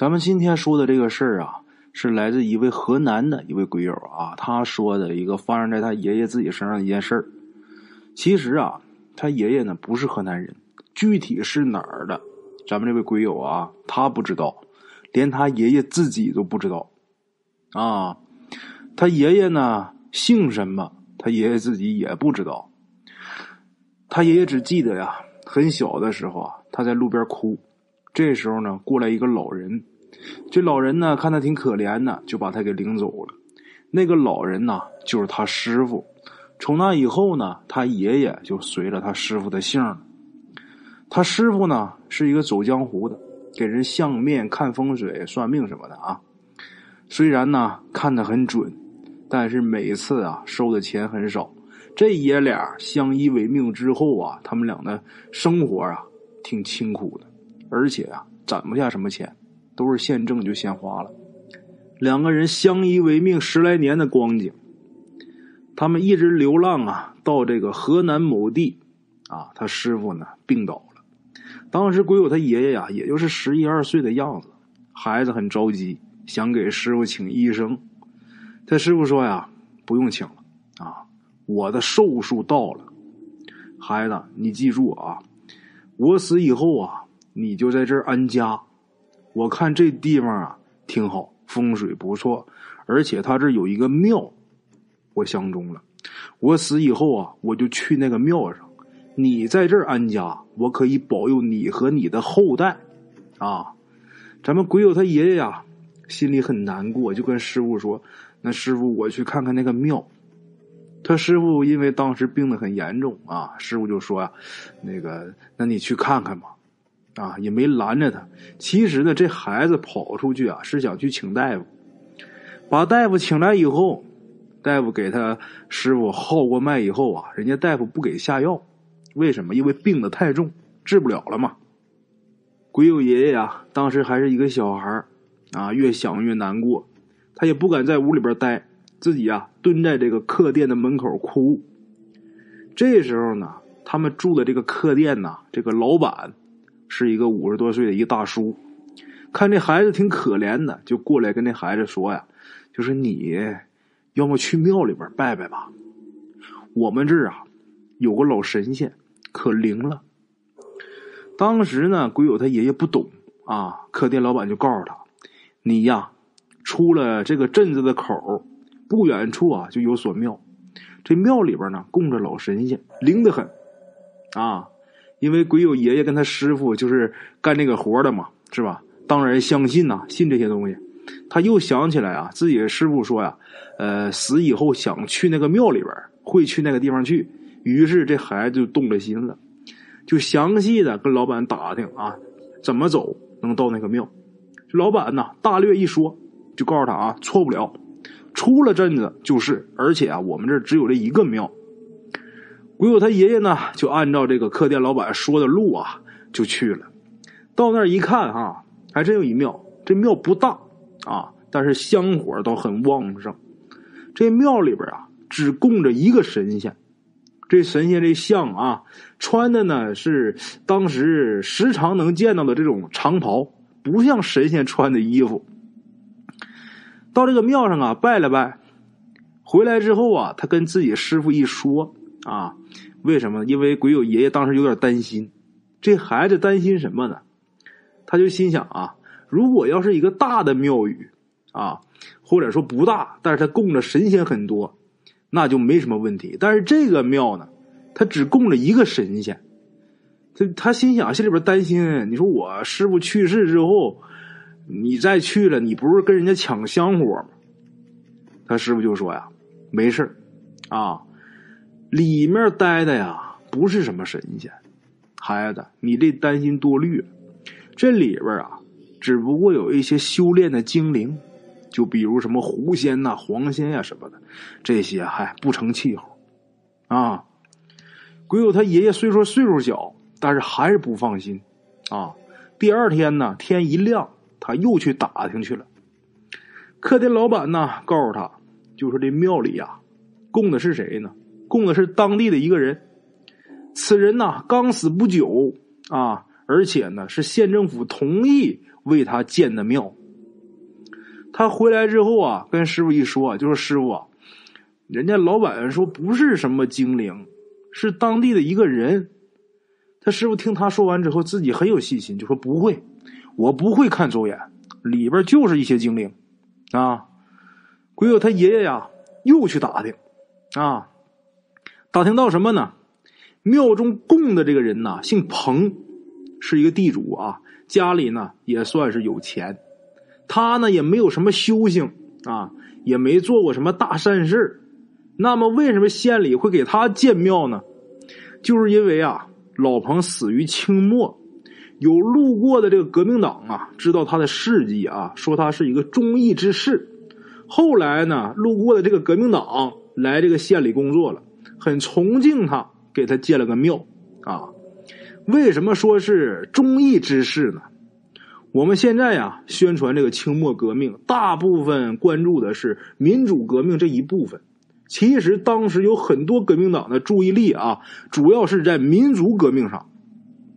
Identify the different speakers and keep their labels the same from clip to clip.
Speaker 1: 咱们今天说的这个事儿啊，是来自一位河南的一位鬼友啊，他说的一个发生在他爷爷自己身上的一件事儿。其实啊，他爷爷呢不是河南人，具体是哪儿的，咱们这位鬼友啊，他不知道，连他爷爷自己都不知道。啊，他爷爷呢姓什么？他爷爷自己也不知道。他爷爷只记得呀，很小的时候啊，他在路边哭，这时候呢，过来一个老人。这老人呢，看他挺可怜的，就把他给领走了。那个老人呢，就是他师傅。从那以后呢，他爷爷就随了他师傅的姓了。他师傅呢，是一个走江湖的，给人相面、看风水、算命什么的啊。虽然呢看得很准，但是每次啊收的钱很少。这爷俩相依为命之后啊，他们俩的生活啊挺清苦的，而且啊攒不下什么钱。都是现挣就现花了，两个人相依为命十来年的光景，他们一直流浪啊，到这个河南某地，啊，他师傅呢病倒了，当时鬼友他爷爷呀，也就是十一二岁的样子，孩子很着急，想给师傅请医生，他师傅说呀，不用请了，啊，我的寿数到了，孩子，你记住啊，我死以后啊，你就在这儿安家。我看这地方啊挺好，风水不错，而且他这有一个庙，我相中了。我死以后啊，我就去那个庙上，你在这儿安家，我可以保佑你和你的后代。啊，咱们鬼友他爷爷呀，心里很难过，就跟师傅说：“那师傅，我去看看那个庙。”他师傅因为当时病得很严重啊，师傅就说呀：“那个，那你去看看吧。”啊，也没拦着他。其实呢，这孩子跑出去啊，是想去请大夫。把大夫请来以后，大夫给他师傅号过脉以后啊，人家大夫不给下药，为什么？因为病得太重，治不了了嘛。鬼友爷爷呀，当时还是一个小孩啊，越想越难过，他也不敢在屋里边待，自己啊蹲在这个客店的门口哭。这时候呢，他们住的这个客店呢，这个老板。是一个五十多岁的一个大叔，看这孩子挺可怜的，就过来跟那孩子说呀：“就是你要么去庙里边拜拜吧，我们这儿啊有个老神仙，可灵了。”当时呢，鬼友他爷爷不懂啊，客店老板就告诉他：“你呀，出了这个镇子的口不远处啊就有所庙，这庙里边呢供着老神仙，灵得很啊。”因为鬼友爷爷跟他师傅就是干这个活的嘛，是吧？当然相信呐，信这些东西。他又想起来啊，自己的师傅说呀，呃，死以后想去那个庙里边，会去那个地方去。于是这孩子就动了心了，就详细的跟老板打听啊，怎么走能到那个庙。老板呢，大略一说，就告诉他啊，错不了，出了镇子就是，而且啊，我们这只有这一个庙。鬼友他爷爷呢，就按照这个客店老板说的路啊，就去了。到那儿一看啊，还真有一庙。这庙不大啊，但是香火倒很旺盛。这庙里边啊，只供着一个神仙。这神仙这像啊，穿的呢是当时时常能见到的这种长袍，不像神仙穿的衣服。到这个庙上啊，拜了拜，回来之后啊，他跟自己师傅一说。啊，为什么？因为鬼友爷爷当时有点担心，这孩子担心什么呢？他就心想啊，如果要是一个大的庙宇啊，或者说不大，但是他供着神仙很多，那就没什么问题。但是这个庙呢，他只供着一个神仙，他他心想，心里边担心。你说我师傅去世之后，你再去了，你不是跟人家抢香火吗？他师傅就说呀，没事啊。里面待的呀，不是什么神仙，孩子，你这担心多虑了。这里边啊，只不过有一些修炼的精灵，就比如什么狐仙呐、黄仙呀什么的，这些还不成气候啊。鬼友他爷爷虽说岁数小，但是还是不放心啊。第二天呢，天一亮，他又去打听去了。客店老板呢，告诉他，就说这庙里呀，供的是谁呢？供的是当地的一个人，此人呐刚死不久啊，而且呢是县政府同意为他建的庙。他回来之后啊，跟师傅一说，就说师傅啊，人家老板说不是什么精灵，是当地的一个人。他师傅听他说完之后，自己很有信心，就说不会，我不会看走眼，里边就是一些精灵啊。鬼友他爷爷呀，又去打听啊，打听到什么呢？庙中供的这个人呢，姓彭，是一个地主啊，家里呢也算是有钱。他呢也没有什么修行啊，也没做过什么大善事那么为什么县里会给他建庙呢？就是因为啊，老彭死于清末，有路过的这个革命党啊，知道他的事迹啊，说他是一个忠义之士。后来呢，路过的这个革命党来这个县里工作了，很崇敬他，给他建了个庙啊。为什么说是忠义之士呢？我们现在呀，宣传这个清末革命，大部分关注的是民主革命这一部分。其实当时有很多革命党的注意力啊，主要是在民族革命上，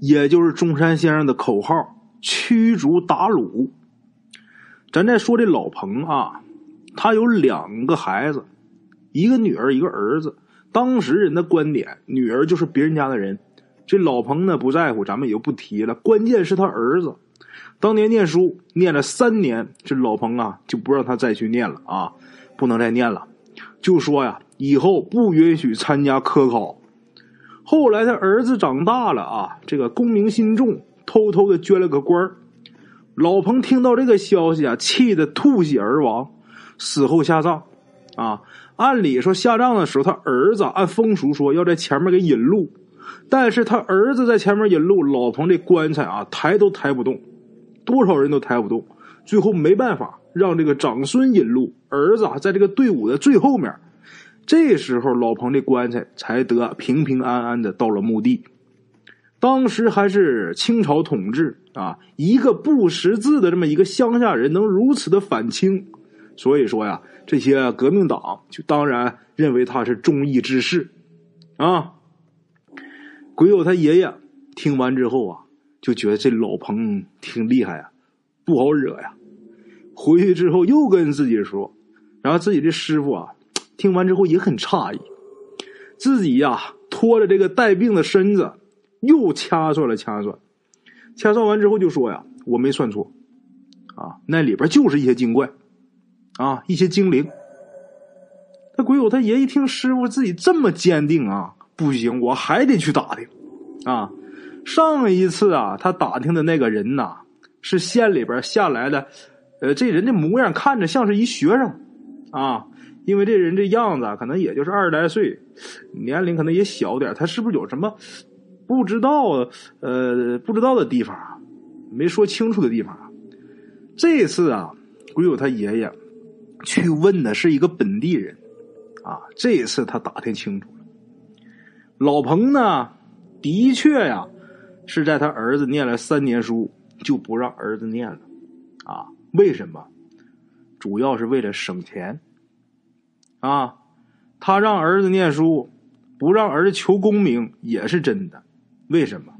Speaker 1: 也就是中山先生的口号“驱逐鞑虏”。咱再说这老彭啊，他有两个孩子，一个女儿，一个儿子。当时人的观点，女儿就是别人家的人。这老彭呢不在乎，咱们也就不提了。关键是他儿子。当年念书念了三年，这老彭啊就不让他再去念了啊，不能再念了，就说呀，以后不允许参加科考。后来他儿子长大了啊，这个功名心重，偷偷的捐了个官老彭听到这个消息啊，气得吐血而亡，死后下葬。啊，按理说下葬的时候，他儿子按风俗说要在前面给引路，但是他儿子在前面引路，老彭这棺材啊抬都抬不动。多少人都抬不动，最后没办法让这个长孙引路，儿子啊在这个队伍的最后面。这时候老彭这棺材才得平平安安的到了墓地。当时还是清朝统治啊，一个不识字的这么一个乡下人能如此的反清，所以说呀，这些革命党就当然认为他是忠义之士啊。鬼友他爷爷听完之后啊。就觉得这老彭挺厉害呀，不好惹呀。回去之后又跟自己说，然后自己这师傅啊，听完之后也很诧异，自己呀拖着这个带病的身子，又掐算了掐算，掐算完之后就说呀，我没算错，啊，那里边就是一些精怪，啊，一些精灵。那鬼友他爷一听师傅自己这么坚定啊，不行，我还得去打听，啊。上一次啊，他打听的那个人呐，是县里边下来的，呃，这人的模样看着像是一学生，啊，因为这人这样子可能也就是二十来岁，年龄可能也小点他是不是有什么不知道呃不知道的地方，没说清楚的地方？这次啊，鬼友他爷爷去问的是一个本地人，啊，这一次他打听清楚了，老彭呢，的确呀。是在他儿子念了三年书，就不让儿子念了，啊？为什么？主要是为了省钱，啊？他让儿子念书，不让儿子求功名，也是真的。为什么？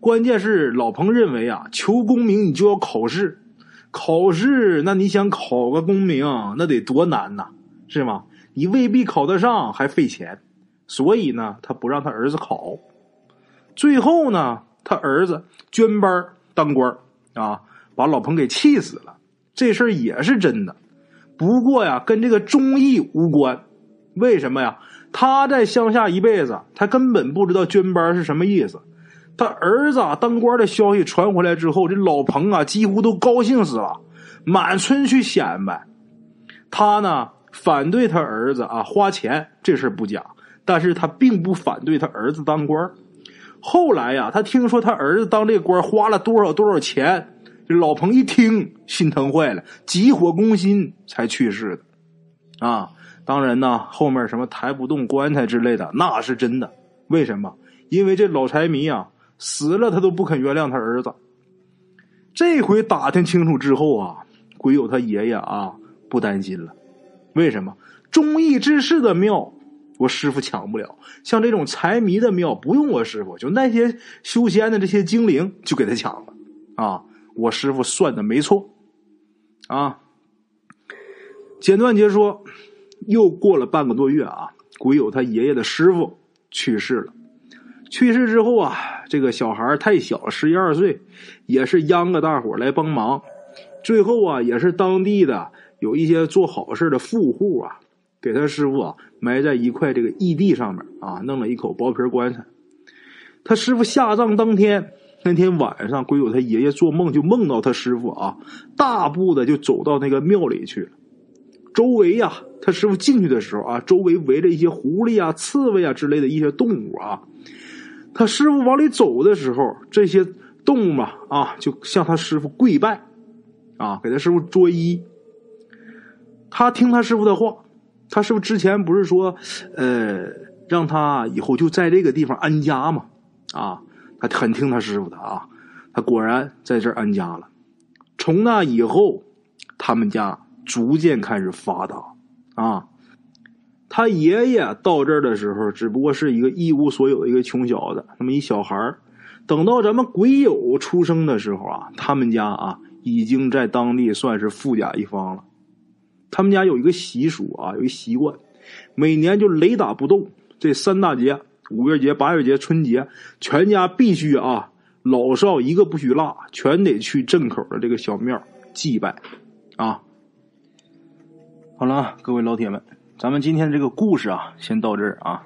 Speaker 1: 关键是老彭认为啊，求功名你就要考试，考试那你想考个功名，那得多难呐，是吗？你未必考得上，还费钱，所以呢，他不让他儿子考。最后呢？他儿子捐班当官啊，把老彭给气死了。这事儿也是真的，不过呀，跟这个忠义无关。为什么呀？他在乡下一辈子，他根本不知道捐班是什么意思。他儿子啊当官的消息传回来之后，这老彭啊，几乎都高兴死了，满村去显摆。他呢，反对他儿子啊花钱这事不假，但是他并不反对他儿子当官后来呀，他听说他儿子当这官花了多少多少钱，这老彭一听心疼坏了，急火攻心才去世的。啊，当然呢，后面什么抬不动棺材之类的，那是真的。为什么？因为这老财迷啊，死了他都不肯原谅他儿子。这回打听清楚之后啊，鬼友他爷爷啊不担心了。为什么？忠义之士的庙，我师傅抢不了。像这种财迷的庙，不用我师傅，就那些修仙的这些精灵就给他抢了啊！我师傅算的没错啊。简短截说，又过了半个多月啊，鬼友他爷爷的师傅去世了。去世之后啊，这个小孩太小，十一二岁，也是央个大伙来帮忙。最后啊，也是当地的有一些做好事的富户啊，给他师傅啊埋在一块这个异地上面啊，弄了一口薄皮棺材。他师傅下葬当天那天晚上，鬼友他爷爷做梦就梦到他师傅啊，大步的就走到那个庙里去了。周围呀，他师傅进去的时候啊，周围围着一些狐狸啊、刺猬啊之类的一些动物啊。他师傅往里走的时候，这些动物嘛啊，就向他师傅跪拜。啊，给他师傅作揖。他听他师傅的话，他师傅之前不是说，呃，让他以后就在这个地方安家嘛？啊，他很听他师傅的啊。他果然在这儿安家了。从那以后，他们家逐渐开始发达啊。他爷爷到这儿的时候，只不过是一个一无所有的一个穷小子，那么一小孩等到咱们鬼友出生的时候啊，他们家啊。已经在当地算是富甲一方了。他们家有一个习俗啊，有一习惯，每年就雷打不动这三大节：五月节、八月节、春节，全家必须啊，老少一个不许落，全得去镇口的这个小庙祭拜啊。好了，各位老铁们，咱们今天这个故事啊，先到这儿啊。